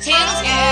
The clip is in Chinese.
晴雪